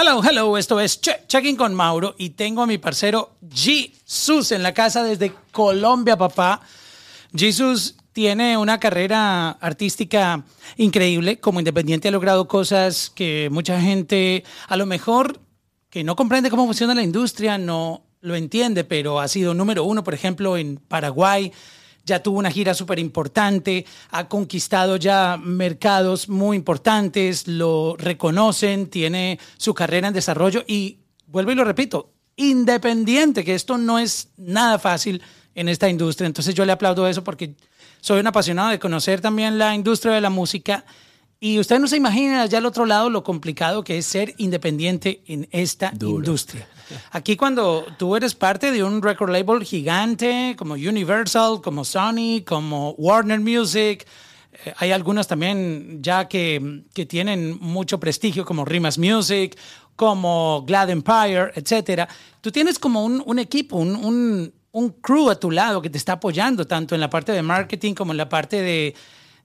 Hello, hello, esto es Checking con Mauro y tengo a mi parcero Jesus en la casa desde Colombia, papá. Jesus tiene una carrera artística increíble. Como independiente ha logrado cosas que mucha gente a lo mejor que no comprende cómo funciona la industria no lo entiende, pero ha sido número uno, por ejemplo, en Paraguay. Ya tuvo una gira súper importante, ha conquistado ya mercados muy importantes, lo reconocen, tiene su carrera en desarrollo y, vuelvo y lo repito, independiente, que esto no es nada fácil en esta industria. Entonces yo le aplaudo eso porque soy un apasionado de conocer también la industria de la música y ustedes no se imaginan allá al otro lado lo complicado que es ser independiente en esta industria. Aquí cuando tú eres parte de un record label gigante como Universal, como Sony, como Warner Music, eh, hay algunos también ya que, que, tienen mucho prestigio como Rimas Music, como Glad Empire, etc. Tú tienes como un, un equipo, un, un, un crew a tu lado que te está apoyando tanto en la parte de marketing como en la parte de,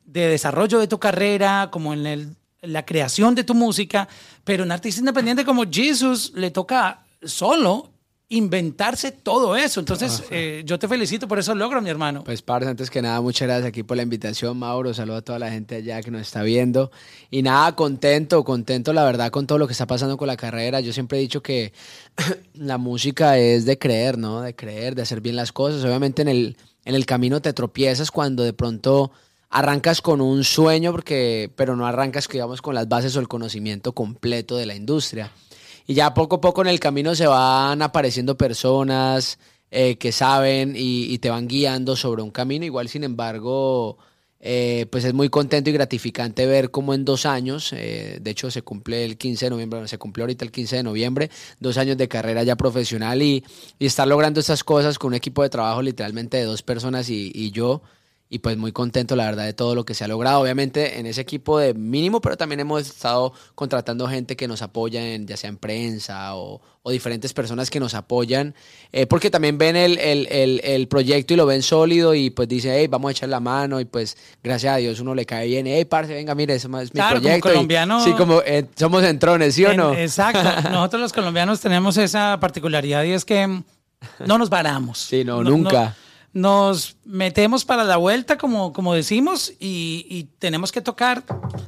de desarrollo de tu carrera, como en el, la creación de tu música, pero un artista independiente como Jesus le toca solo inventarse todo eso. Entonces, eh, yo te felicito por eso logro, mi hermano. Pues, Parce, antes que nada, muchas gracias aquí por la invitación, Mauro. Saludo a toda la gente allá que nos está viendo. Y nada, contento, contento, la verdad, con todo lo que está pasando con la carrera. Yo siempre he dicho que la música es de creer, ¿no? De creer, de hacer bien las cosas. Obviamente en el, en el camino te tropiezas cuando de pronto arrancas con un sueño, porque, pero no arrancas, digamos, con las bases o el conocimiento completo de la industria. Y ya poco a poco en el camino se van apareciendo personas eh, que saben y, te van guiando sobre un camino. Igual, sin embargo, eh, pues es muy contento y gratificante ver cómo en dos años, eh, de hecho se cumple el 15 de noviembre, se cumple ahorita el 15 de noviembre, dos años de carrera ya profesional y, y estar logrando estas cosas con un equipo de trabajo literalmente de dos personas y, y yo y pues muy contento la verdad de todo lo que se ha logrado. Obviamente en ese equipo de mínimo, pero también hemos estado contratando gente que nos apoya, en, ya sea en prensa o, diferentes personas que nos apoyan, eh, porque también ven el, el, el, proyecto y lo ven sólido y pues dice, hey, vamos a echar la mano y pues gracias a Dios uno le cae bien, hey, parce, venga, mire, ese es mi proyecto. Como colombiano, sí, como eh, somos entrones, ¿sí o no? Exacto, nosotros los colombianos tenemos esa particularidad y es que no nos varamos. Sí, no, nunca nos metemos para la vuelta, como, como decimos, y, tenemos que tocar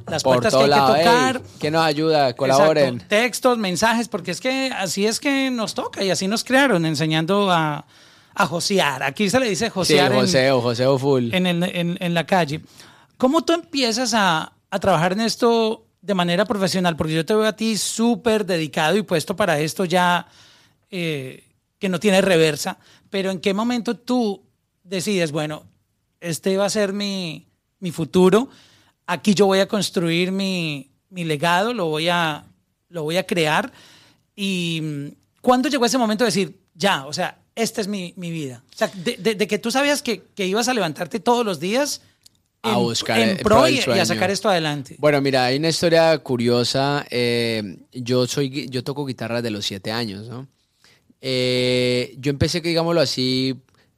las puertas que hay que tocar. que nos ayuda, colaboren. textos, mensajes, porque es que así es que nos toca y así nos crearon, enseñando a, a josear. Aquí se le dice josear. Sí, joseo, joseo full. En, en, en, la calle. ¿Cómo tú empiezas a, a trabajar en esto de manera profesional? Porque yo te veo a ti súper dedicado y puesto para esto ya eh, que no tiene reversa. Pero ¿en qué momento tú decides, bueno, este va a ser mi, mi futuro, aquí yo voy a construir mi, mi legado, lo voy, a, lo voy a crear. ¿Y cuándo llegó ese momento de decir, ya, o sea, esta es mi, mi vida? O sea, de, de, que tú sabías que, que, ibas a levantarte todos los días a buscar en pro, y, a sacar esto adelante. Bueno, mira, hay una historia curiosa. Eh, yo soy, yo toco guitarra de los siete años, ¿no? Eh, yo empecé, digámoslo así,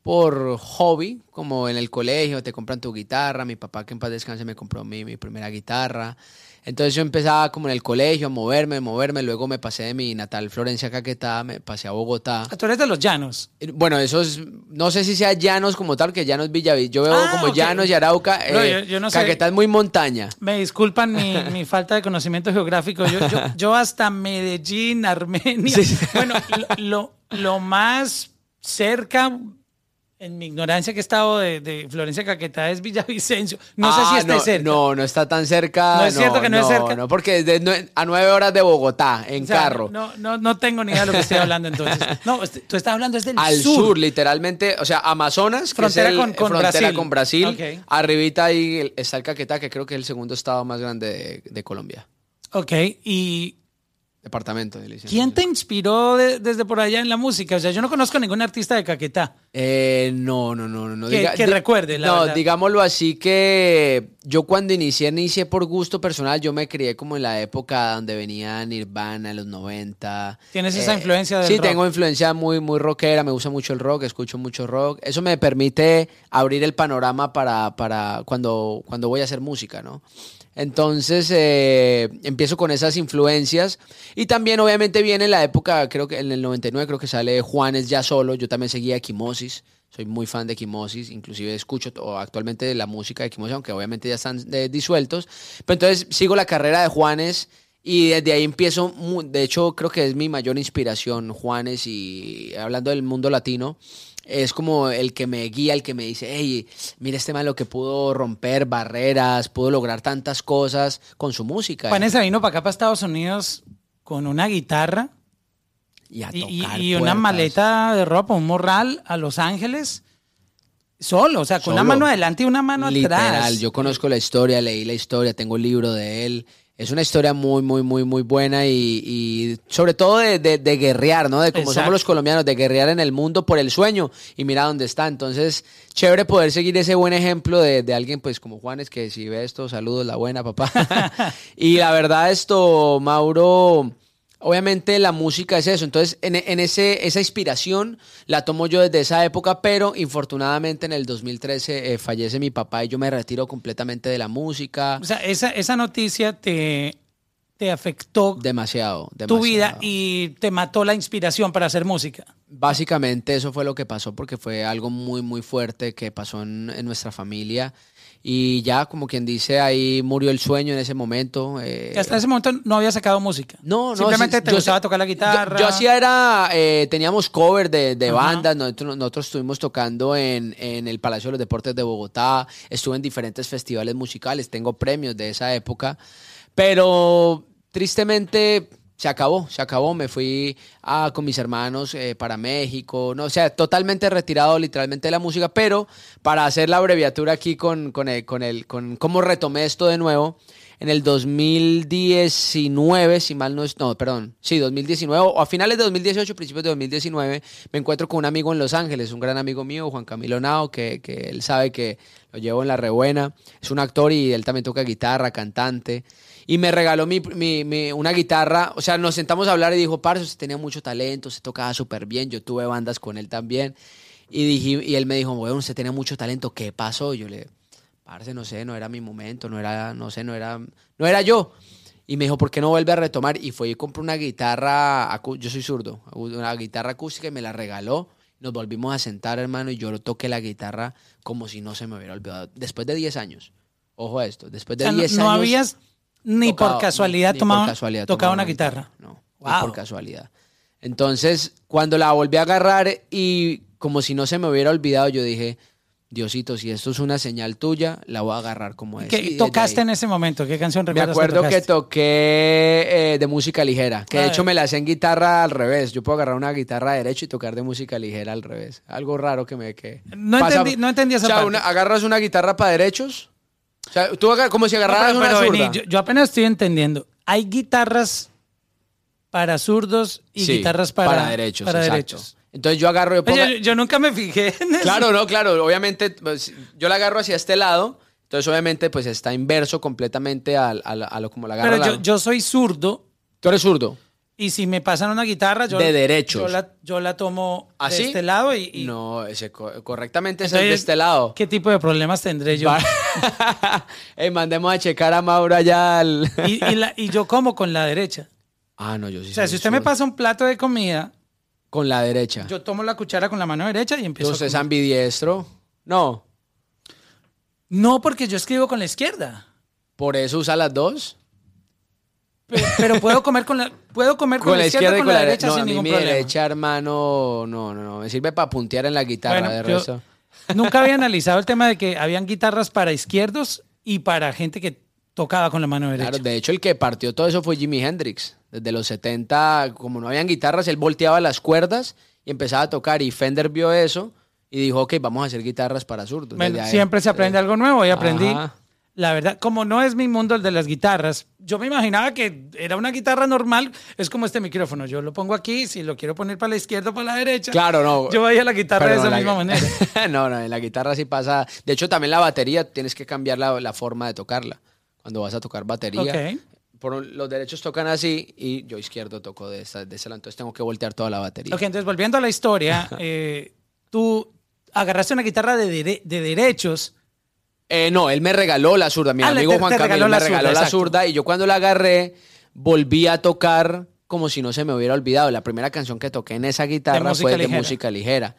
por hobby, como en el colegio, te compran tu guitarra, mi papá que en paz descanse me compró mi, mi primera guitarra. Entonces yo empezaba como en el colegio a moverme, moverme, luego me pasé de mi natal Florencia Caquetá, me pasé a Bogotá. ¿A ah, ¿Tú eres de los llanos? Eh, bueno, eso es, no sé si sea llanos como tal, que llanos Villaví. Yo veo ah, como llanos y Arauca. Eh, yo, no Caquetá es muy montaña. Me disculpan mi, mi falta de conocimiento geográfico. Yo, yo, hasta Medellín, Armenia. Bueno, lo, lo más cerca en mi ignorancia que he estado de, Florencia Caquetá es Villavicencio. No sé si ah, está cerca. No, no está tan cerca. No es cierto que no, es cerca. No, porque a nueve horas de Bogotá, en carro. No, no, no tengo ni idea de lo que estoy hablando entonces. No, tú estás hablando desde el Al sur. literalmente. O sea, Amazonas, frontera, con, frontera Brasil. con Brasil. Arribita ahí está el Caquetá, que creo que es el segundo estado más grande de, de Colombia. Ok, y Departamento de ¿Quién te inspiró desde por allá en la música? O sea, yo no conozco ningún artista de Caquetá. Eh, no, no, no, no. Que, recuerde, No, digámoslo así que yo cuando inicié, inicié por gusto personal. Yo me crié como en la época donde venía Nirvana, en los 90. ¿Tienes esa eh, influencia del Sí, tengo influencia muy, muy rockera. Me gusta mucho el rock, escucho mucho rock. Eso me permite abrir el panorama para, para cuando, cuando voy a hacer música, ¿no? Entonces eh, empiezo con esas influencias. Y también obviamente viene la época, creo que en el 99 creo que sale Juanes ya solo, yo también seguía Equimosis, soy muy fan de Equimosis, inclusive escucho actualmente la música de Equimosis, aunque obviamente ya están eh, disueltos, pero entonces sigo la carrera de Juanes y desde ahí empiezo, de hecho creo que es mi mayor inspiración Juanes y hablando del mundo latino es como el que me guía, el que me dice, hey, mira este man lo que pudo romper barreras, pudo lograr tantas cosas con su música. Juanes se vino para acá, para Estados Unidos, con una guitarra y, una maleta de ropa, un morral a Los Ángeles. Solo, o sea, con una mano adelante y una mano Literal, atrás. Yo conozco la historia, leí la historia, tengo el libro de él. Es una historia muy, muy, muy, muy buena y, sobre todo de, de, guerrear, ¿no? De cómo somos los colombianos, de guerrear en el mundo por el sueño y mira dónde está. Entonces, chévere poder seguir ese buen ejemplo de, de alguien, pues como Juanes, que si ve esto, saludos, la buena, papá. y la verdad, esto, Mauro, Obviamente la música es eso, entonces en, ese, esa inspiración la tomo yo desde esa época, pero infortunadamente en el 2013 eh, fallece mi papá y yo me retiro completamente de la música. O sea, esa, esa noticia te, te afectó demasiado, demasiado, tu vida y te mató la inspiración para hacer música. Básicamente eso fue lo que pasó porque fue algo muy, muy fuerte que pasó en, en nuestra familia y ya como quien dice ahí murió el sueño en ese momento. Eh, hasta ese momento no había sacado música. No, no. Simplemente te gustaba tocar la guitarra. Yo, hacía era, eh, teníamos cover de, de bandas, nosotros, nosotros, estuvimos tocando en, en, el Palacio de los Deportes de Bogotá, estuve en diferentes festivales musicales, tengo premios de esa época, pero tristemente se acabó, se acabó. Me fui a, con mis hermanos eh, para México, no, o sea, totalmente retirado literalmente de la música, pero para hacer la abreviatura aquí con, con, el, con, el, con cómo retomé esto de nuevo, en el 2019, si mal no es, no, perdón, sí, 2019, o a finales de 2018, principios de 2019, me encuentro con un amigo en Los Ángeles, un gran amigo mío, Juan Camilo Nao, que, que él sabe que lo llevo en la rebuena, es un actor y él también toca guitarra, cantante y me regaló mi, mi, una guitarra. O sea, nos sentamos a hablar y dijo, Parce, usted tenía mucho talento, se tocaba súper bien. Yo tuve bandas con él también. Y, dije, y él me dijo, bueno, usted tenía mucho talento, ¿qué pasó? Yo le, Parce, no sé, no era mi momento, no era, no sé, no era, no era yo. Y me dijo, ¿por qué no vuelve a retomar? Y fue y compró una guitarra, yo soy zurdo, una guitarra acústica y me la regaló. Nos volvimos a sentar, hermano, y yo toqué la guitarra como si no se me hubiera olvidado. Después de 10 años. Ojo a esto, después de 10 no, años. habías ni por casualidad tocaba una guitarra. No, por casualidad. Entonces, cuando la volví a agarrar y como si no se me hubiera olvidado, yo dije, Diosito, si esto es una señal tuya, la voy a agarrar como es. ¿Qué tocaste en ese momento? ¿Qué canción recuerdas Me acuerdo que, toqué eh, de música ligera, que de hecho me la hacé en guitarra al revés. Yo puedo agarrar una guitarra derecho y tocar de música ligera al revés. Algo raro que me... Que no, entendí, no entendí esa o sea, agarras una guitarra para derechos o sea, tú como si agarraras una zurda. yo, apenas estoy entendiendo. Hay guitarras para zurdos y guitarras para, para derechos. Para derechos. Entonces yo agarro... Yo, nunca me fijé en eso. Claro, no, claro. Obviamente, pues, yo la agarro hacia este lado. Entonces, obviamente, pues está inverso completamente a, a, lo como la agarro. Pero yo, yo soy zurdo. ¿Tú eres zurdo? Y si me pasan una guitarra, yo, de derechos. yo, la, yo la tomo de este lado y... No, ese, correctamente es de este lado. ¿Qué tipo de problemas tendré yo? mandemos a checar a Mauro allá al... y, y, yo como con la derecha. Ah, no, yo sí. O sea, si usted me pasa un plato de comida... Con la derecha. Yo tomo la cuchara con la mano derecha y empiezo ¿Usted es ambidiestro? No. No, porque yo escribo con la izquierda. ¿Por eso usa las dos? Pero, puedo comer con la puedo comer con, la, izquierda, y con, la, derecha sin ningún problema. derecha, hermano, no, no, no, me sirve para puntear en la guitarra de resto. Nunca había analizado el tema de que habían guitarras para izquierdos y para gente que tocaba con la mano derecha. Claro, de hecho el que partió todo eso fue Jimi Hendrix. Desde los 70, como no habían guitarras, él volteaba las cuerdas y empezaba a tocar y Fender vio eso y dijo, ok, vamos a hacer guitarras para zurdos. siempre se aprende algo nuevo y aprendí. La verdad, como no es mi mundo el de las guitarras, yo me imaginaba que era una guitarra normal, es como este micrófono. Yo lo pongo aquí, si lo quiero poner para la izquierda o para la derecha. Claro, no. Yo voy a la guitarra de esa misma manera. no, no, en la guitarra sí pasa. De hecho, también la batería tienes que cambiar la, forma de tocarla. Cuando vas a tocar batería. Por, los derechos tocan así y yo izquierdo toco de, esa, de ese lado. Entonces tengo que voltear toda la batería. Ok, entonces volviendo a la historia, eh, tú agarraste una guitarra de, de derechos Eh, no, él me regaló la zurda. Mi Ah, amigo te- Juan te Camilo me regaló zurda, la zurda y yo cuando la agarré volví a tocar como si no se me hubiera olvidado. La primera canción que toqué en esa guitarra fue de música ligera.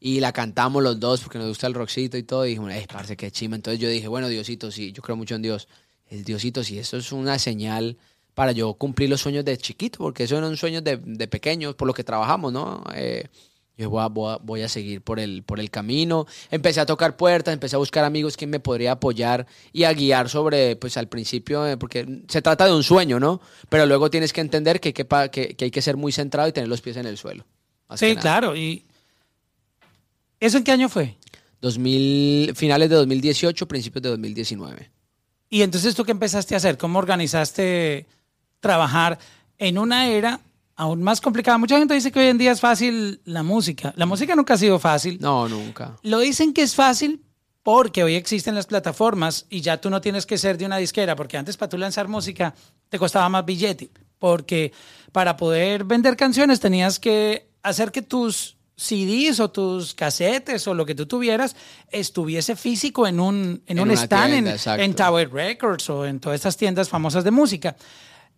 Y la cantamos los dos porque nos gusta el rockcito y todo. Y dijimos, eh, parce, qué chima. Entonces yo dije, bueno, Diosito, sí, yo creo mucho en Dios. El Diosito, sí, eso es una señal para yo cumplir los sueños de chiquito, porque esos eran sueños de, de pequeños, por lo que trabajamos, ¿no? Eh, yo voy a, voy a- voy a seguir por el, por el camino. Empecé a tocar puertas, empecé a buscar amigos que me podría apoyar y a guiar sobre, pues al principio, eh, porque se trata de un sueño, ¿no? Pero luego tienes que entender que hay que, que, que hay que ser muy centrado y tener los pies en el suelo. Sí, claro. ¿Y eso en qué año fue? 2000, finales de 2018, principios de 2019. Y entonces tú qué empezaste a hacer? ¿Cómo organizaste trabajar en una era aún más complicada? Mucha gente dice que hoy en día es fácil la música. La música nunca ha sido fácil. No, nunca. Lo dicen que es fácil porque hoy existen las plataformas y ya tú no tienes que ser de una disquera, porque antes para tú lanzar música te costaba más billete, porque para poder vender canciones tenías que hacer que tus CDs o tus casetes o lo que tú tuvieras estuviese físico en un, en En un stand tienda, en, en Tower Records o en todas estas tiendas famosas de música.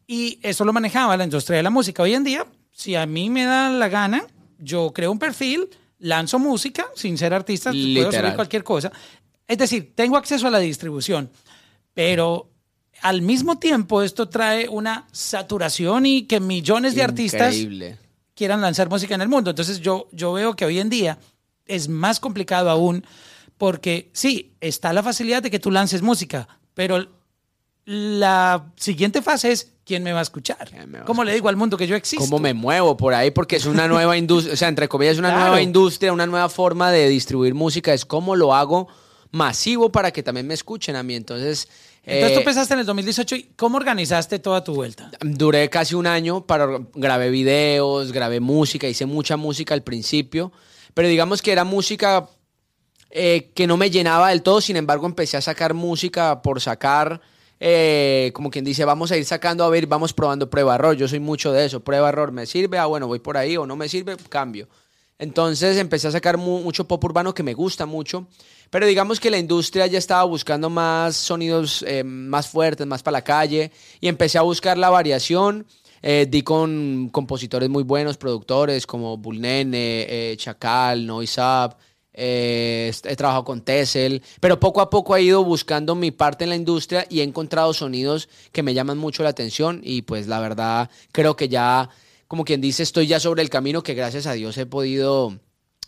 Y eso lo manejaba la industria de la música. Hoy en día, si a mí me da la gana, yo creo un perfil, lanzo música sin ser artista, puedo subir Literal. cualquier cosa. Es decir, tengo acceso a la distribución, pero al mismo tiempo esto trae una saturación y que millones de artistas quieran lanzar música en el mundo. Entonces yo, yo veo que hoy en día es más complicado aún porque sí, está la facilidad de que tú lances música, pero la siguiente fase es quién me va a escuchar. ¿Quién me va a ¿Cómo le digo al mundo que yo existo? ¿Cómo me muevo por ahí? Porque es una nueva industria, o sea, entre comillas, es una Claro. nueva industria, una nueva forma de distribuir música. Es cómo lo hago masivo para que también me escuchen a mí. Entonces, Entonces eh, tú empezaste en el 2018 y ¿cómo organizaste toda tu vuelta? duré casi un año para grabé videos, grabé música, hice mucha música al principio, pero digamos que era música eh, que no me llenaba del todo, sin embargo empecé a sacar música por sacar, eh, como quien dice, vamos a ir sacando, a ver, vamos probando prueba error, yo soy mucho de eso, prueba error, me sirve, ah bueno, voy por ahí, o no me sirve, cambio. Entonces empecé a sacar mu- mucho pop urbano que me gusta mucho, pero digamos que la industria ya estaba buscando más sonidos eh, más fuertes, más para la calle, y empecé a buscar la variación. Eh, di con compositores muy buenos, productores como Bulnene, Chacal, Noise Up, eh, he trabajado con Tessel, pero poco a poco he ido buscando mi parte en la industria y he encontrado sonidos que me llaman mucho la atención y pues la verdad creo que ya, como quien dice, estoy ya sobre el camino que gracias a Dios he podido,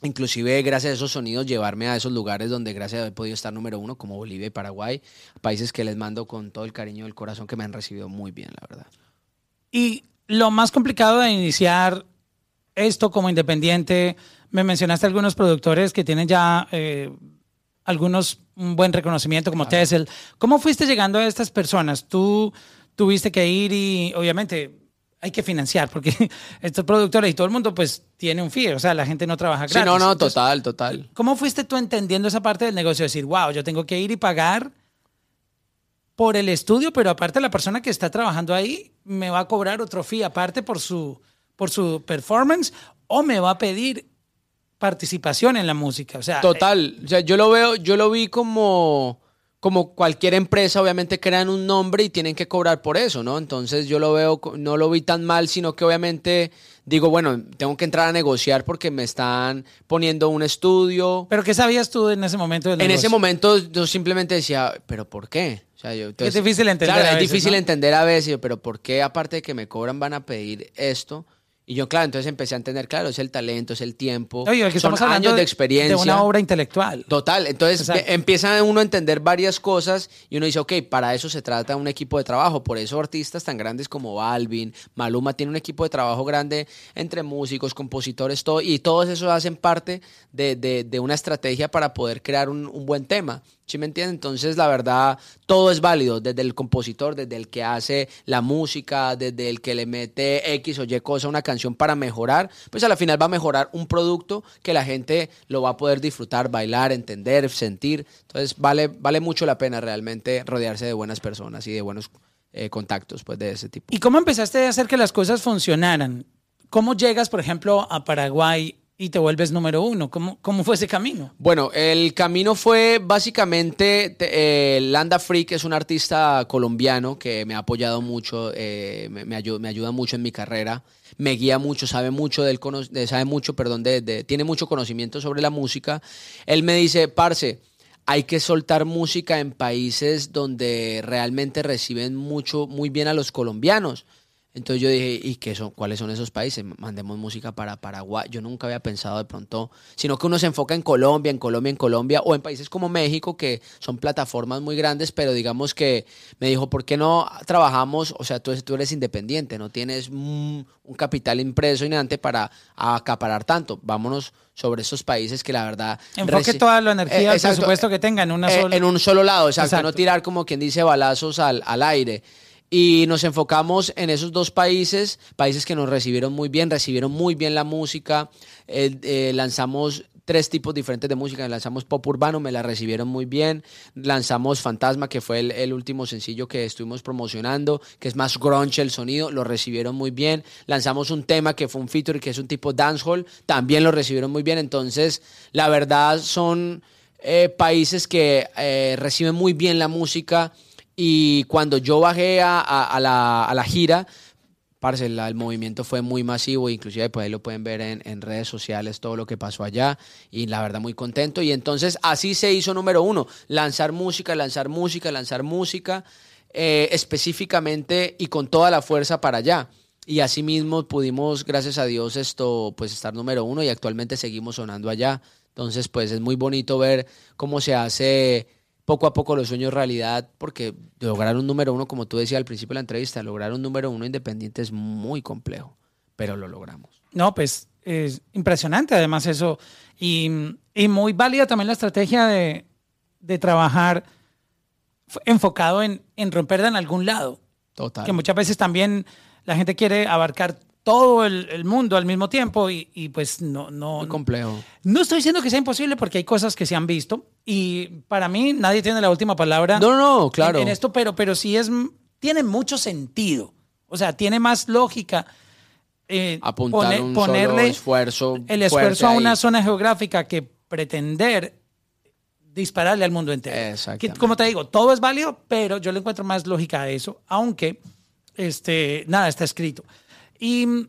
inclusive gracias a esos sonidos, llevarme a esos lugares donde gracias a Dios he podido estar número uno, como Bolivia y Paraguay, países que les mando con todo el cariño del corazón que me han recibido muy bien, la verdad. Y lo más complicado de iniciar esto como independiente, me mencionaste algunos productores que tienen ya eh, algunos un buen reconocimiento como Tessel. ¿Cómo fuiste llegando a estas personas? Tú tuviste que ir y obviamente hay que financiar porque estos productores y todo el mundo pues tiene un fee, o sea, la gente no trabaja gratis. Sí, no, no, Entonces, total, total. ¿Cómo fuiste tú entendiendo esa parte del negocio? Decir, wow, yo tengo que ir y pagar por el estudio, pero aparte la persona que está trabajando ahí me va a cobrar otro fee aparte por su, por su performance o me va a pedir participación en la música. O sea, Total, o sea, yo lo veo, yo lo vi como, como cualquier empresa, obviamente crean un nombre y tienen que cobrar por eso, ¿no? Entonces yo lo veo, no lo vi tan mal, sino que obviamente digo, bueno, tengo que entrar a negociar porque me están poniendo un estudio. ¿Pero qué sabías tú en ese momento del En negocio? ese momento yo simplemente decía, ¿pero por qué? O sea, yo, entonces- difícil entender Claro, a es difícil ¿no? entender a veces, pero ¿por qué aparte de que me cobran van a pedir esto? Y yo, claro, entonces empecé a entender, claro, es el talento, es el tiempo, Oye, son estamos años de de experiencia. de una obra intelectual. Total, entonces empieza uno a entender varias cosas y uno dice, ok, para eso se trata un equipo de trabajo, por eso artistas tan grandes como Balvin, Maluma tiene un equipo de trabajo grande entre músicos, compositores, todo, y todos esos hacen parte de, de- de una estrategia para poder crear un, un buen tema. ¿Sí me entienden? Entonces, la verdad, todo es válido, desde el compositor, desde el que hace la música, desde el que le mete X o Y cosa a una canción para mejorar, pues a la final va a mejorar un producto que la gente lo va a poder disfrutar, bailar, entender, sentir. Entonces, vale, vale mucho la pena realmente rodearse de buenas personas y de buenos eh, contactos pues, de ese tipo. ¿Y cómo empezaste a hacer que las cosas funcionaran? ¿Cómo llegas, por ejemplo, a Paraguay y te vuelves número uno. ¿Cómo, cómo fue ese camino? Bueno, el camino fue básicamente, eh, Landa Freak es un artista colombiano que me ha apoyado mucho, eh, me, ayuda, me, ayuda, mucho en mi carrera, me guía mucho, sabe mucho, del, sabe mucho, perdón, de, tiene mucho conocimiento sobre la música. Él me dice, parce, hay que soltar música en países donde realmente reciben mucho, muy bien a los colombianos. Entonces yo dije, ¿y qué son, cuáles son esos países? Mandemos música para Paraguay. Yo nunca había pensado de pronto, sino que uno se enfoca en Colombia, en Colombia, en Colombia, o en países como México, que son plataformas muy grandes, pero digamos que me dijo, ¿por qué no trabajamos? O sea, tú, tú eres independiente, no tienes un capital impresionante para acaparar tanto. Vámonos sobre esos países que la verdad... Enfoque toda la energía, eh, por supuesto que tengan una eh, en un solo lado, exacto, exacto. no tirar como quien dice balazos al, al aire y nos enfocamos en esos dos países, países que nos recibieron muy bien, recibieron muy bien la música, eh, eh, lanzamos tres tipos diferentes de música, lanzamos pop urbano, me la recibieron muy bien, lanzamos Fantasma, que fue el, último sencillo que estuvimos promocionando, que es más grunge el sonido, lo recibieron muy bien, lanzamos un tema que fue un feature, que es un tipo dancehall, también lo recibieron muy bien, entonces la verdad son eh, países que reciben muy bien la música, y cuando yo bajé a, a, la, a la, gira, parce, el movimiento fue muy masivo, inclusive pues ahí lo pueden ver en, redes sociales, todo lo que pasó allá, y la verdad muy contento. Y entonces así se hizo número uno, lanzar música, lanzar música, lanzar música, eh, específicamente y con toda la fuerza para allá. Y así mismo pudimos, gracias a Dios, esto, pues estar número uno y actualmente seguimos sonando allá. Entonces, pues es muy bonito ver cómo se hace poco a poco los sueños realidad, porque lograr un número uno, como tú decías al principio de la entrevista, lograr un número uno independiente es muy complejo, pero lo logramos. No, pues es impresionante además eso, y, muy válida también la estrategia de, trabajar enfocado en, en romperla en algún lado. Total. Que muchas veces también la gente quiere abarcar todo el, mundo al mismo tiempo y, pues no, no. Muy complejo. No estoy diciendo que sea imposible porque hay cosas que se han visto y para mí nadie tiene la última palabra. No, no, claro. En, esto, pero, pero sí es, tiene mucho sentido. O sea, tiene más lógica. Eh, Apuntar un ponerle esfuerzo. El esfuerzo a una zona geográfica que pretender dispararle al mundo entero. Exacto. Como te digo, todo es válido, pero yo le encuentro más lógica a eso, aunque este, nada está escrito. ¿Y,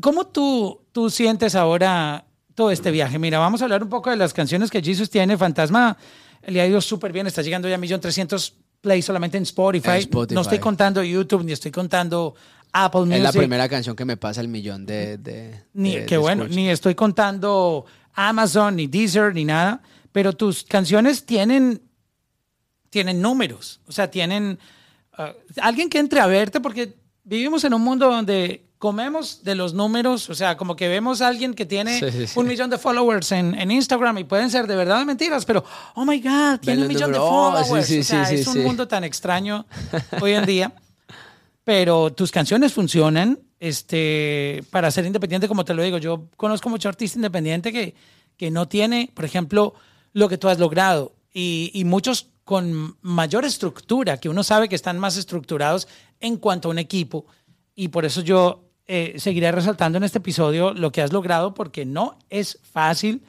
cómo tú, tú sientes ahora todo este viaje? Mira, vamos a hablar un poco de las canciones que Jesus tiene. Fantasma le ha ido súper bien, está llegando ya a 1.300.000 plays solamente en Spotify. No estoy contando YouTube, ni estoy contando Apple Music. Es la primera canción que me pasa el millón de... de ni, qué bueno, ni estoy contando Amazon, ni Deezer, ni nada. Pero tus canciones tienen, tienen números. O sea, tienen... Uh, alguien que entre a verte, porque vivimos en un mundo donde comemos de los números, o sea, como que vemos a alguien que tiene un millón de followers en, Instagram y pueden ser de verdad mentiras, pero, oh my God, tiene un millón de oh, followers. o sea, es un mundo tan extraño hoy en día. Pero tus canciones funcionan este, para ser independiente, como te lo digo. Yo conozco mucho artista independiente que, que no tiene, por ejemplo, lo que tú has logrado. Y, y muchos con mayor estructura, que uno sabe que están más estructurados en cuanto a un equipo. Y por eso yo eh, seguiré resaltando en este episodio lo que has logrado porque no es fácil.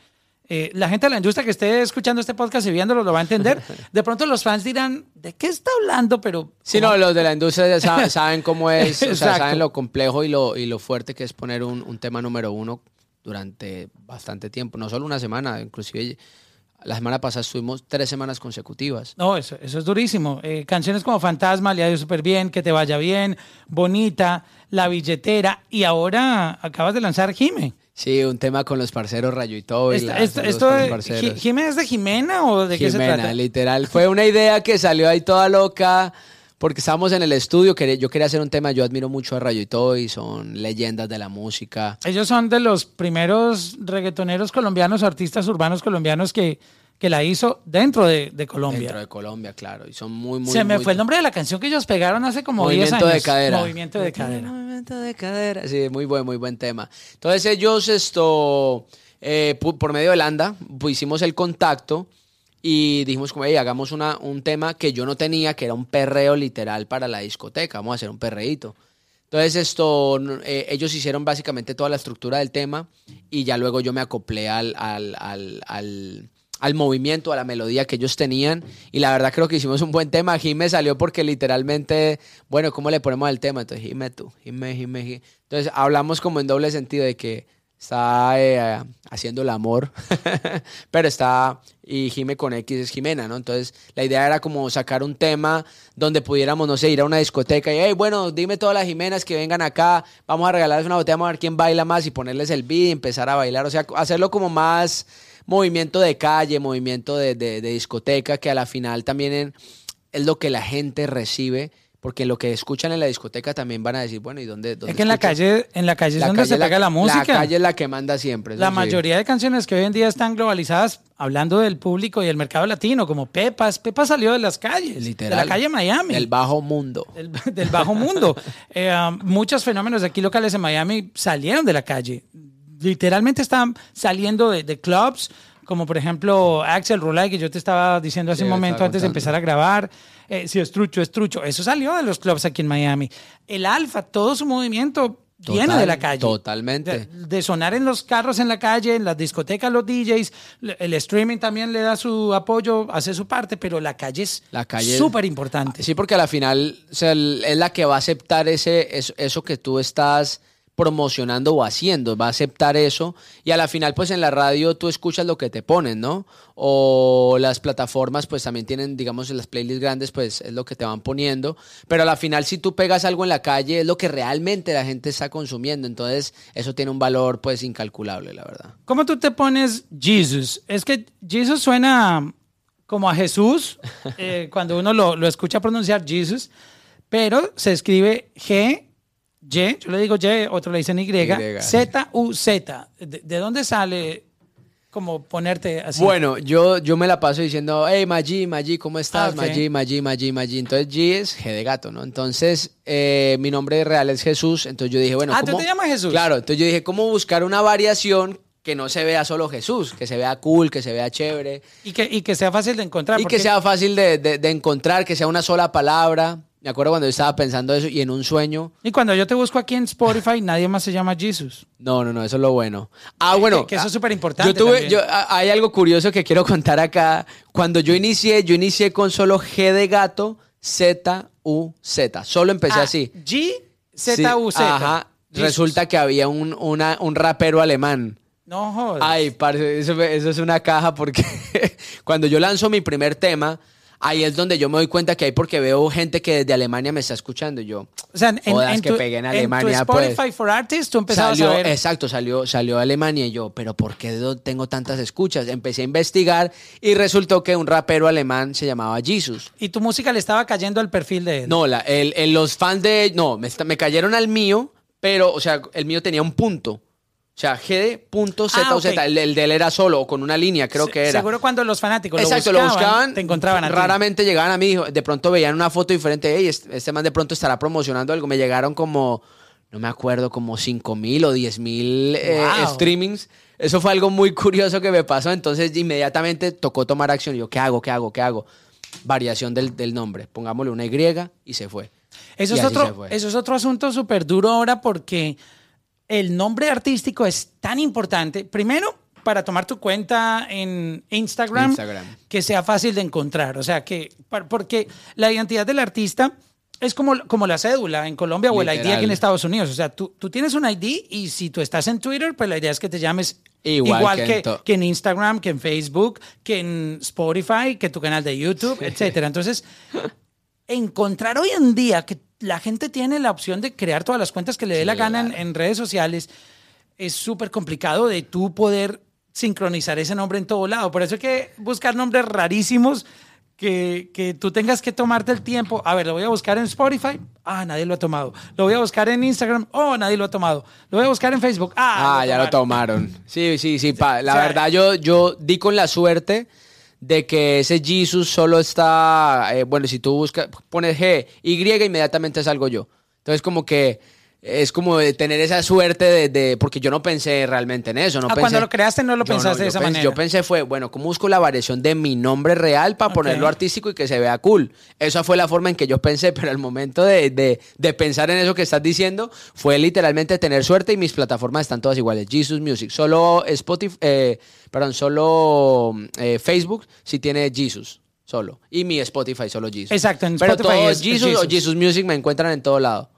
Eh, la gente de la industria que esté escuchando este podcast y viéndolo lo va a entender. De pronto los fans dirán, ¿de qué está hablando? Pero... Sí, no, los de la industria ya saben, cómo es, o sea, saben lo complejo y lo, y lo fuerte que es poner un, un tema número uno durante bastante tiempo, no solo una semana, inclusive la semana pasada estuvimos tres semanas consecutivas. No, eso, eso es durísimo. Eh, canciones como Fantasma, Le ha ido súper bien, Que te vaya bien, Bonita, La billetera y ahora acabas de lanzar Jime. Sí, un tema con los parceros Rayo y todo. esto, esto ¿Jime es de Jimena o de qué se trata? literal. Fue una idea que salió ahí toda loca porque estábamos en el estudio, yo quería hacer un tema, yo admiro mucho a Rayo y todo, y son leyendas de la música. Ellos son de los primeros reggaetoneros colombianos, artistas urbanos colombianos que, que la hizo dentro de, Colombia. Dentro de Colombia, claro, y son muy, muy... Se me fue el nombre de la canción que ellos pegaron hace como 10 años. Movimiento de cadera. Movimiento de cadera. Movimiento de cadera, sí, muy buen, muy buen tema. Entonces ellos, esto, eh, por medio de Landa, hicimos el contacto y dijimos como, hey, hagamos una, un tema que yo no tenía, que era un perreo literal para la discoteca, vamos a hacer un perreíto. Entonces esto, eh, ellos hicieron básicamente toda la estructura del tema y ya luego yo me acoplé al, al, al, al, movimiento, a la melodía que ellos tenían. Y la verdad creo que hicimos un buen tema. Jime salió porque literalmente, bueno, ¿cómo le ponemos al tema? Entonces, Jime tú, Jime, Jime. Entonces hablamos como en doble sentido de que está eh, haciendo el amor, pero está, y Jime con X es Jimena, ¿no? Entonces la idea era como sacar un tema donde pudiéramos, no sé, ir a una discoteca y, hey, bueno, dime todas las Jimenas que vengan acá, vamos a regalarles una botella, vamos a ver quién baila más y ponerles el beat y empezar a bailar, o sea, hacerlo como más movimiento de calle, movimiento de, de, de discoteca, que a la final también es lo que la gente recibe porque lo que escuchan en la discoteca también van a decir, bueno, ¿y dónde? dónde es que en la calle, en la calle es donde se pega la, música. La calle es la que manda siempre. La sí. mayoría de canciones que hoy en día están globalizadas, hablando del público y el mercado latino, como Pepas. Pepas salió de las calles. Literal. De la calle Miami. Del bajo mundo. Del, del bajo mundo. eh, um, muchos fenómenos aquí locales en Miami salieron de la calle. Literalmente están saliendo de, de clubs, como por ejemplo Axel Rulay, que yo te estaba diciendo hace Sí, un momento antes de empezar a grabar. Eh, si es trucho, es trucho. Eso salió de los clubs aquí en Miami. El Alfa, todo su movimiento viene de la calle. Totalmente. De, de sonar en los carros en la calle, en las discotecas, los DJs, el streaming también le da su apoyo, hace su parte, pero la calle es La calle- súper importante. Sí, porque a la final o sea, el- es la que va a aceptar ese, eso, eso que tú estás promocionando o haciendo, va a aceptar eso y a la final pues en la radio tú escuchas lo que te ponen, ¿no? O las plataformas pues también tienen, digamos, las playlists grandes pues es lo que te van poniendo, pero a la final si tú pegas algo en la calle es lo que realmente la gente está consumiendo, entonces eso tiene un valor pues incalculable, la verdad. ¿Cómo tú te pones Jesus? Es que Jesus suena como a Jesús eh, cuando uno lo, lo escucha pronunciar Jesus, pero se escribe G, Y, yo le digo Y, otro le dicen Y, Y. Z, U, Z. ¿De, de dónde sale como ponerte así? Bueno, yo, yo me la paso diciendo, hey, Maggi, Maggi, ¿cómo estás? Ah, ok. Maggi, Maggi, Maggi, Maggi. Entonces, G es G de gato, ¿no? Entonces, eh, mi nombre real es Jesús. Entonces, yo dije, bueno, Ah, ¿tú ¿cómo? te llamas Jesús? Claro, entonces yo dije, ¿cómo buscar una variación que no se vea solo Jesús? Que se vea cool, que se vea chévere. Y que, y que sea fácil de encontrar. Y porque- que sea fácil de, de- de encontrar, que sea una sola palabra. Me acuerdo cuando yo estaba pensando eso y en un sueño. Y cuando yo te busco aquí en Spotify, nadie más se llama Jesus. No, no, no, eso es lo bueno. Ah, bueno. que eso es superimportante Yo tuve, también. yo, ah, hay algo curioso que quiero contar acá. Cuando yo inicié, yo inicié con solo G de gato, Z, U, Z. Solo empecé Ah, así. G, Z, U, Sí, Z. Ajá. Jesus. Resulta que había un, una- un rapero alemán. No jodas. Ay, parce, eso es una caja porque cuando yo lanzo mi primer tema, ahí es donde yo me doy cuenta que hay porque veo gente que desde Alemania me está escuchando. y Yo, O sea, en, Jodas, en que tu, pegué en en Alemania, tu Spotify pues. for Artists, tú empezabas salió, a ver. exacto, salió, salió a Alemania y yo, pero ¿por qué tengo tantas escuchas? Empecé a investigar y resultó que un rapero alemán se llamaba Jesus. Y tu música le estaba cayendo al perfil de él. No, la, el, el- los fans de... No, me, me cayeron al mío, pero, o sea, el mío tenía un punto. O sea, G de punto Z Ah, o Z. ok. El, el de él era solo, o con una línea, creo Se- que era. Seguro cuando los fanáticos Exacto, lo lo buscaban, buscaban. te encontraban a ti. Raramente llegaban a mí. De pronto veían una foto diferente. Hey, este, este man de pronto estará promocionando algo. Me llegaron como, no me acuerdo, como 5 mil o 10 mil eh, streamings. Eso fue algo muy curioso que me pasó. Entonces, inmediatamente tocó tomar acción. Y yo, ¿qué hago? ¿Qué hago? ¿Qué hago? Variación del, del nombre. Pongámosle una Y y se fue. Eso Y es, otro, fue. eso es otro asunto súper duro ahora porque el nombre artístico es tan importante. Primero, para tomar tu cuenta en Instagram, Instagram. que sea fácil de encontrar. O sea, que porque la identidad del artista es como, como la cédula en Colombia o el ID aquí en Estados Unidos. O sea, tú, tú tienes un ID y si tú estás en Twitter, pues la idea es que te llames Igual que en que, en Instagram, que en Facebook, que en Spotify, que tu canal de YouTube, etcétera. Entonces, encontrar hoy en día que la gente tiene la opción de crear todas las cuentas que le dé la gana en, en redes sociales es súper complicado de tú poder sincronizar ese nombre en todo lado. Por eso hay que buscar nombres rarísimos que, que tú tengas que tomarte el tiempo. A ver, lo voy a buscar en Spotify. Ah, nadie lo ha tomado. Lo voy a buscar en Instagram. Oh, nadie lo ha tomado. Lo voy a buscar en Facebook. Ah, Ah, ya lo tomaron. tomaron. Sí, sí, sí. pa- la O sea, verdad, yo, yo di con la suerte de que ese Jesus solo está. eh, bueno, si tú buscas, pones G, Y, inmediatamente salgo yo. Entonces, como que es como de tener esa suerte de, de- porque yo no pensé realmente en eso. No Ah, pensé- cuando lo creaste no lo pensaste de esa pensé- manera. Yo pensé fue, bueno, ¿cómo busco la variación de mi nombre real para ponerlo artístico y que se vea cool? Esa fue la forma en que yo pensé, pero al momento de, de- de pensar en eso que estás diciendo, fue literalmente tener suerte y mis plataformas están todas iguales. Jesus Music, solo Spotify, eh, perdón, solo eh, Facebook sí tiene Jesus. Solo. Y mi Spotify solo Jesus. Exacto, en Pero Spotify todo es- es Jesus, o. Jesus Music me encuentran en todo lado.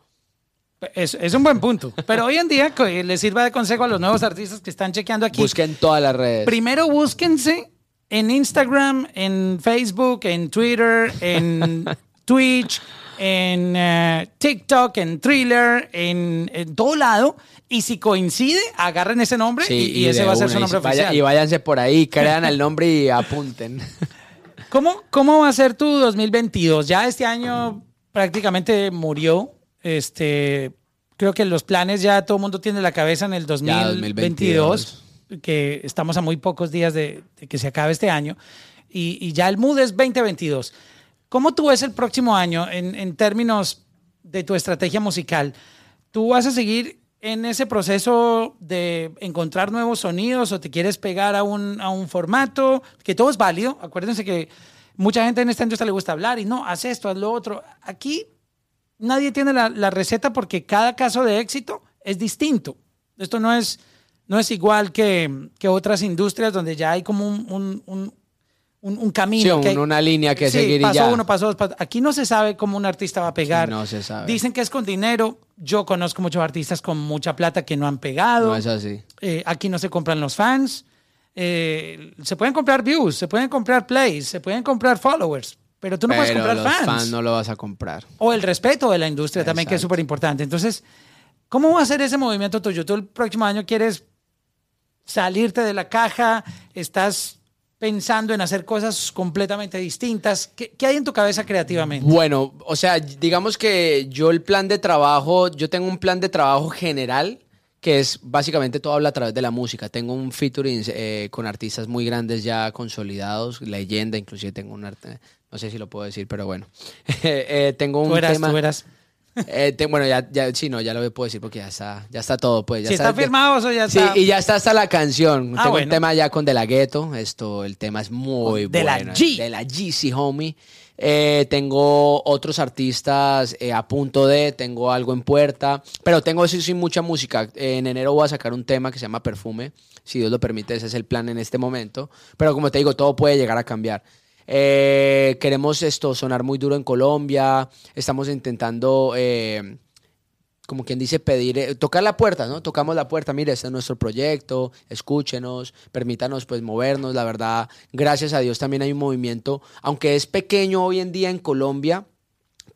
Es, es un buen punto. Pero hoy en día que les sirva de consejo a los nuevos artistas que están chequeando aquí. Busquen todas las redes. Primero búsquense en Instagram, en Facebook, en Twitter, en Twitch, en eh, TikTok, en Thriller, en, en todo lado. Y si coincide, agarren ese nombre Sí, y, y ese va a ser una, su y nombre vaya- oficial. y váyanse por ahí, crean el nombre y apunten. ¿Cómo, ¿Cómo va a ser tu 2022? Ya este año prácticamente murió. Este, creo que los planes ya todo el mundo tiene la cabeza en el 2022, que estamos a muy pocos días de, de que se acabe este año. Y, y ya el mood es 2022. ¿Cómo tú ves el próximo año en, en términos de tu estrategia musical? ¿Tú vas a seguir en ese proceso de encontrar nuevos sonidos o te quieres pegar a un, a un formato? Que todo es válido. Acuérdense que mucha gente en esta industria le gusta hablar y no, haz esto, haz lo otro. Aquí nadie tiene la, la receta porque cada caso de éxito es distinto. Esto no es, no es igual que, que otras industrias donde ya hay como un, un, un, un- un camino. Sí, que una línea que Sí, seguir y pasó ya. uno, pasó dos. Aquí no se sabe cómo un artista va a pegar. Sí, no se sabe. Dicen que es con dinero. Yo conozco muchos artistas con mucha plata que no han pegado. No es así. Eh, aquí no se compran los fans. Eh, se pueden comprar views, se pueden comprar plays, se pueden comprar followers, pero tú no puedes Pero comprar los fans. fans no lo vas a comprar. O el respeto de la industria también, que es súper importante. Entonces, ¿cómo va a ser ese movimiento tuyo? ¿Tú el próximo año quieres salirte de la caja? ¿Estás pensando en hacer cosas completamente distintas? ¿Qué, qué hay en tu cabeza creativamente? Bueno, o sea, digamos que yo el plan de trabajo, yo tengo un plan de trabajo general que es básicamente todo habla a través de la música. Tengo un featuring eh, con artistas muy grandes ya consolidados, leyenda, inclusive tengo un arte, no sé si lo puedo decir, pero bueno. Eh, tengo un Tú eras, tema. tú eras. Eh, te- bueno, ya, ya, sí, no, ya lo puedo decir porque ya está, ya está todo, pues. Ya Si está firmado, eso ya Sí, está. y ya está hasta la canción. Ah, Tengo bueno. un tema ya con De La Ghetto. Esto, el tema es muy De La bueno. G. De la G, sí, homie. Eh, tengo otros artistas eh, a punto de, tengo algo en puerta, pero tengo sí, sí, mucha música. Eh, en enero voy a sacar un tema que se llama Perfume, si Dios lo permite, ese es el plan en este momento. Pero como te digo, todo puede llegar a cambiar. Eh, queremos esto sonar muy duro en Colombia, estamos intentando... eh, como quien dice, pedir, eh, tocar la puerta, ¿no? Tocamos la puerta, mire, este es nuestro proyecto, escúchenos, permítanos pues movernos, la verdad, gracias a Dios también hay un movimiento, aunque es pequeño hoy en día en Colombia,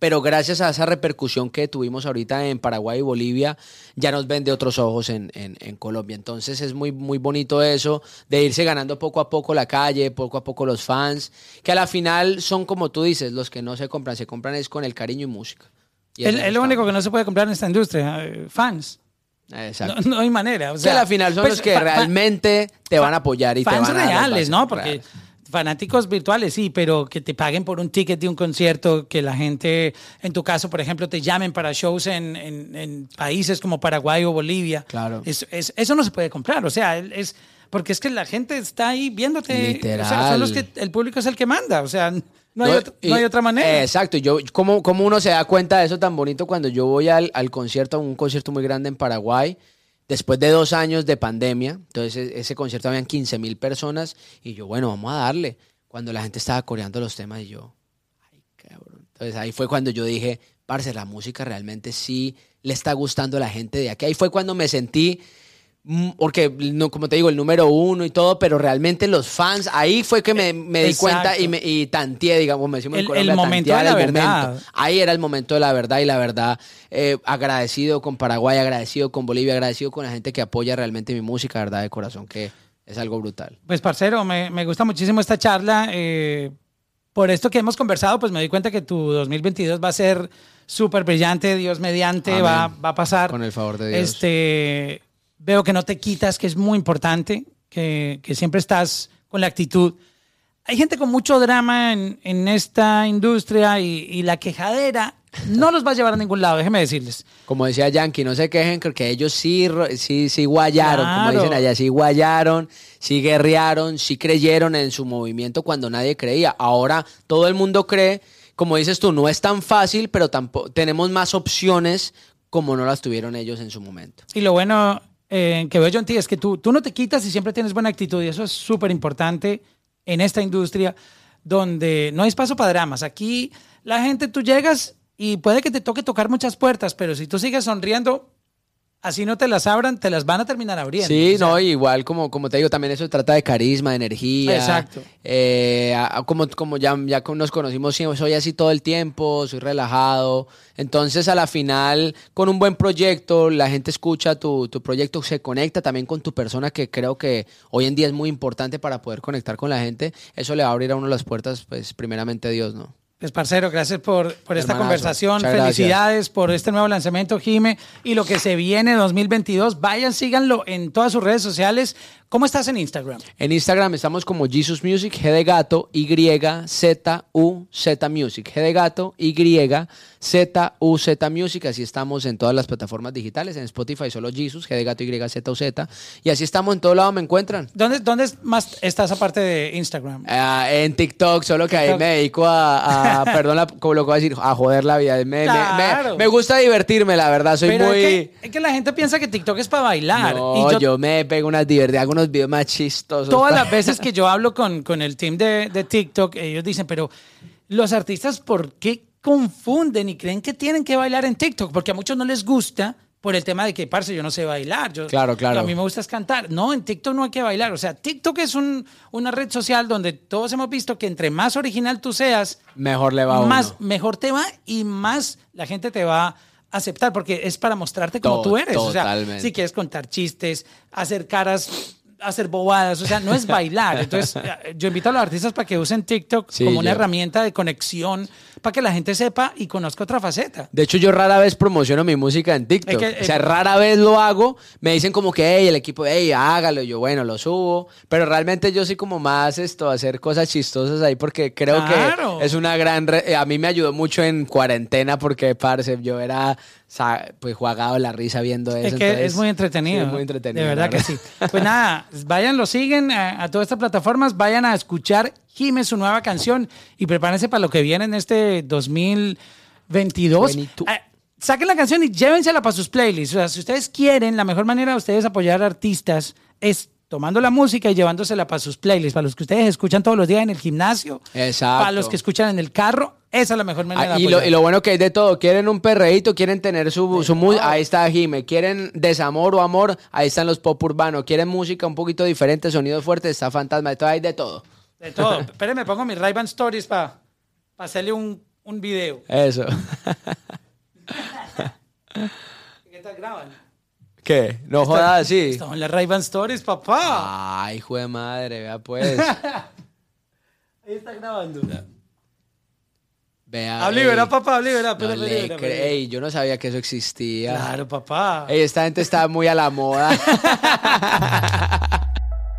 pero gracias a esa repercusión que tuvimos ahorita en Paraguay y Bolivia, ya nos ven de otros ojos en, en- en Colombia. Entonces es muy, muy bonito eso, de irse ganando poco a poco la calle, poco a poco los fans, que a la final son como tú dices, los que no se compran, se compran es con el cariño y música. Y Es, lo único que no se puede comprar en esta industria. eh, fans. Exacto. No, no hay manera. O que sea, a la final son pues, los que realmente te van a apoyar y te fans van a dar reales. ¿no? Porque. Fanáticos virtuales sí, pero que te paguen por un ticket de un concierto, que la gente, en tu caso, por ejemplo, te llamen para shows en, en- en países como Paraguay o Bolivia. Claro. Es- es- eso no se puede comprar. O sea, es porque es que la gente está ahí viéndote. O sea, son los que Literal. el público es el que manda. O sea, no, hay, No, otra, y- no hay otra manera. Exacto. Yo, ¿cómo, ¿Cómo uno se da cuenta de eso tan bonito cuando yo voy al, al concierto, a un concierto muy grande en Paraguay, después de dos años de pandemia? Entonces, e- ese concierto habían 15 mil personas y yo, bueno, vamos a darle. Cuando la gente estaba coreando los temas y yo, ay, cabrón. Entonces, ahí fue cuando yo dije, parce, la música realmente sí le está gustando a la gente de aquí. Ahí fue cuando me sentí Porque, no, como te digo, el número uno y todo, pero realmente los fans, ahí fue que me, me di cuenta y, me, y tanteé, digamos, como decimos en El- Colombia, el momento de la verdad. momento. Ahí era el momento de la verdad y la verdad, eh, agradecido con Paraguay, agradecido con Bolivia, agradecido con la gente que apoya realmente mi música, verdad, de corazón, que es algo brutal. Pues, parcero, me, me gusta muchísimo esta charla. eh, por esto que hemos conversado, pues me di cuenta que tu 2022 va a ser súper brillante, Dios mediante, Amén. va, va a pasar. Con el favor de Dios. Este, veo que no te quitas, que es muy importante, que, que siempre estás con la actitud. hay gente con mucho drama en, en esta industria y, y la quejadera no los va a llevar a ningún lado, déjeme decirles. Como decía Yankee, no se quejen porque ellos sí, sí, sí guayaron, como Claro. dicen allá, sí guayaron, sí guerrearon, sí creyeron en su movimiento cuando nadie creía. Ahora todo el mundo cree, como dices tú, no es tan fácil, pero tampoco tenemos más opciones como no las tuvieron ellos en su momento. Y lo bueno eh, que veo yo en ti es que tú, tú no te quitas y siempre tienes buena actitud y eso es súper importante en esta industria donde no hay espacio para dramas. Aquí la gente, tú llegas y puede que te toque tocar muchas puertas, pero si tú sigues sonriendo, así no te las abran, te las van a terminar abriendo. Sí, O sea, no, igual como, como te digo, también eso trata de carisma, de energía. Exacto. Eh, como como ya, ya nos conocimos, soy así todo el tiempo, soy relajado. Entonces, a la final, con un buen proyecto, la gente escucha tu, tu proyecto, se conecta también con tu persona, que creo que hoy en día es muy importante para poder conectar con la gente. Eso le va a abrir a uno las puertas, pues, primeramente Dios, ¿no? Pues, parcero, gracias por, por esta Hermanazo, conversación. Felicidades por este nuevo lanzamiento, Jime. Y lo que se viene 2022, vayan, síganlo en todas sus redes sociales. ¿Cómo estás en Instagram? En Instagram estamos como Jesus Music, G de gato, Y, Z, U, Z Music. G de gato, Y, Z, U, Z Music. Así estamos en todas las plataformas digitales. En Spotify solo Jesus, G de gato, Y, Z, U, Z. Y así estamos en todo lado, me encuentran. ¿Dónde, dónde más estás aparte de Instagram? Ah, en TikTok, solo que ahí me dedico a, a perdón, la- como lo que voy a decir, a joder la vida. Me, me- me- gusta divertirme, la verdad. Soy Pero muy... es, que, es que la gente piensa que TikTok es para bailar. No, y yo, yo, me pego unas divertidas, hago unos videos más chistosos. todas las veces que yo hablo con, con el team de, de TikTok, ellos dicen, pero los artistas, ¿por qué confunden y creen que tienen que bailar en TikTok? Porque a muchos no les gusta por el tema de que, parce, yo no sé bailar. Yo, Claro, claro. A mí me gusta es cantar. No, en TikTok no hay que bailar. O sea, TikTok es un, una red social donde todos hemos visto que entre más original tú seas, Mejor le va a uno. más mejor te va y más la gente te va a aceptar porque es para mostrarte como tú eres. O sea, totalmente. si quieres contar chistes, hacer caras, hacer bobadas, o sea, no es bailar. Entonces, eh, yo invito a los artistas para que usen TikTok Sí, como una yo- herramienta de conexión para que la gente sepa y conozca otra faceta. De hecho, yo rara vez promociono mi música en TikTok. Es que, o sea, eh, rara vez lo hago. Me dicen como que, hey, el equipo, hey, hágalo. Y yo, bueno, lo subo. Pero realmente yo sí como más esto, hacer cosas chistosas ahí porque creo Claro. que es una gran... re- eh, A mí me ayudó mucho en cuarentena porque, parce, yo era, pues, jugado la risa viendo eso. Es que entonces, es muy entretenido. sí, es muy entretenido. De verdad que sí. Pues nada, vayan, lo siguen a, a todas estas plataformas, vayan a escuchar Jime, su nueva canción, y prepárense para lo que viene en este 2022. 22. Eh, saquen la canción y llévensela para sus playlists. O sea, si ustedes quieren, la mejor manera de ustedes apoyar artistas es tomando la música y llevándosela para sus playlists, para los que ustedes escuchan todos los días en el gimnasio, Exacto. para los que escuchan en el carro, esa es la mejor manera Ah, de y, lo, apoyar. y lo bueno que hay de todo, quieren un perreíto, quieren tener su, su música, ahí está Jime, quieren desamor o amor, ahí están los pop urbanos, quieren música un poquito diferente, sonidos fuertes, está fantasma, de todo hay de todo. De todo. Espérenme, pongo mis ray Stories para hacerle un, un video. Eso. ¿Qué tal graban? ¿Qué? No jodas así. Estamos en las ray Stories, papá. Ay, hijo de madre, vea pues. Ahí está grabando. Vea. Hable, ey, verá, papá, hable, verá. no pero, le pero, pero, cre- ey, yo no sabía que eso existía. Claro, papá. Ey, esta gente está muy a la moda.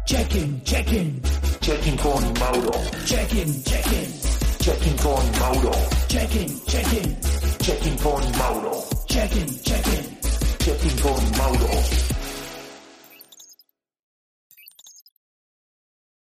Check-in, check-in, Checking con Mauro. check-in, check-in, Checking con Mauro. check-in, check-in, Checking con Mauro. check-in, check-in. Checking con Mauro.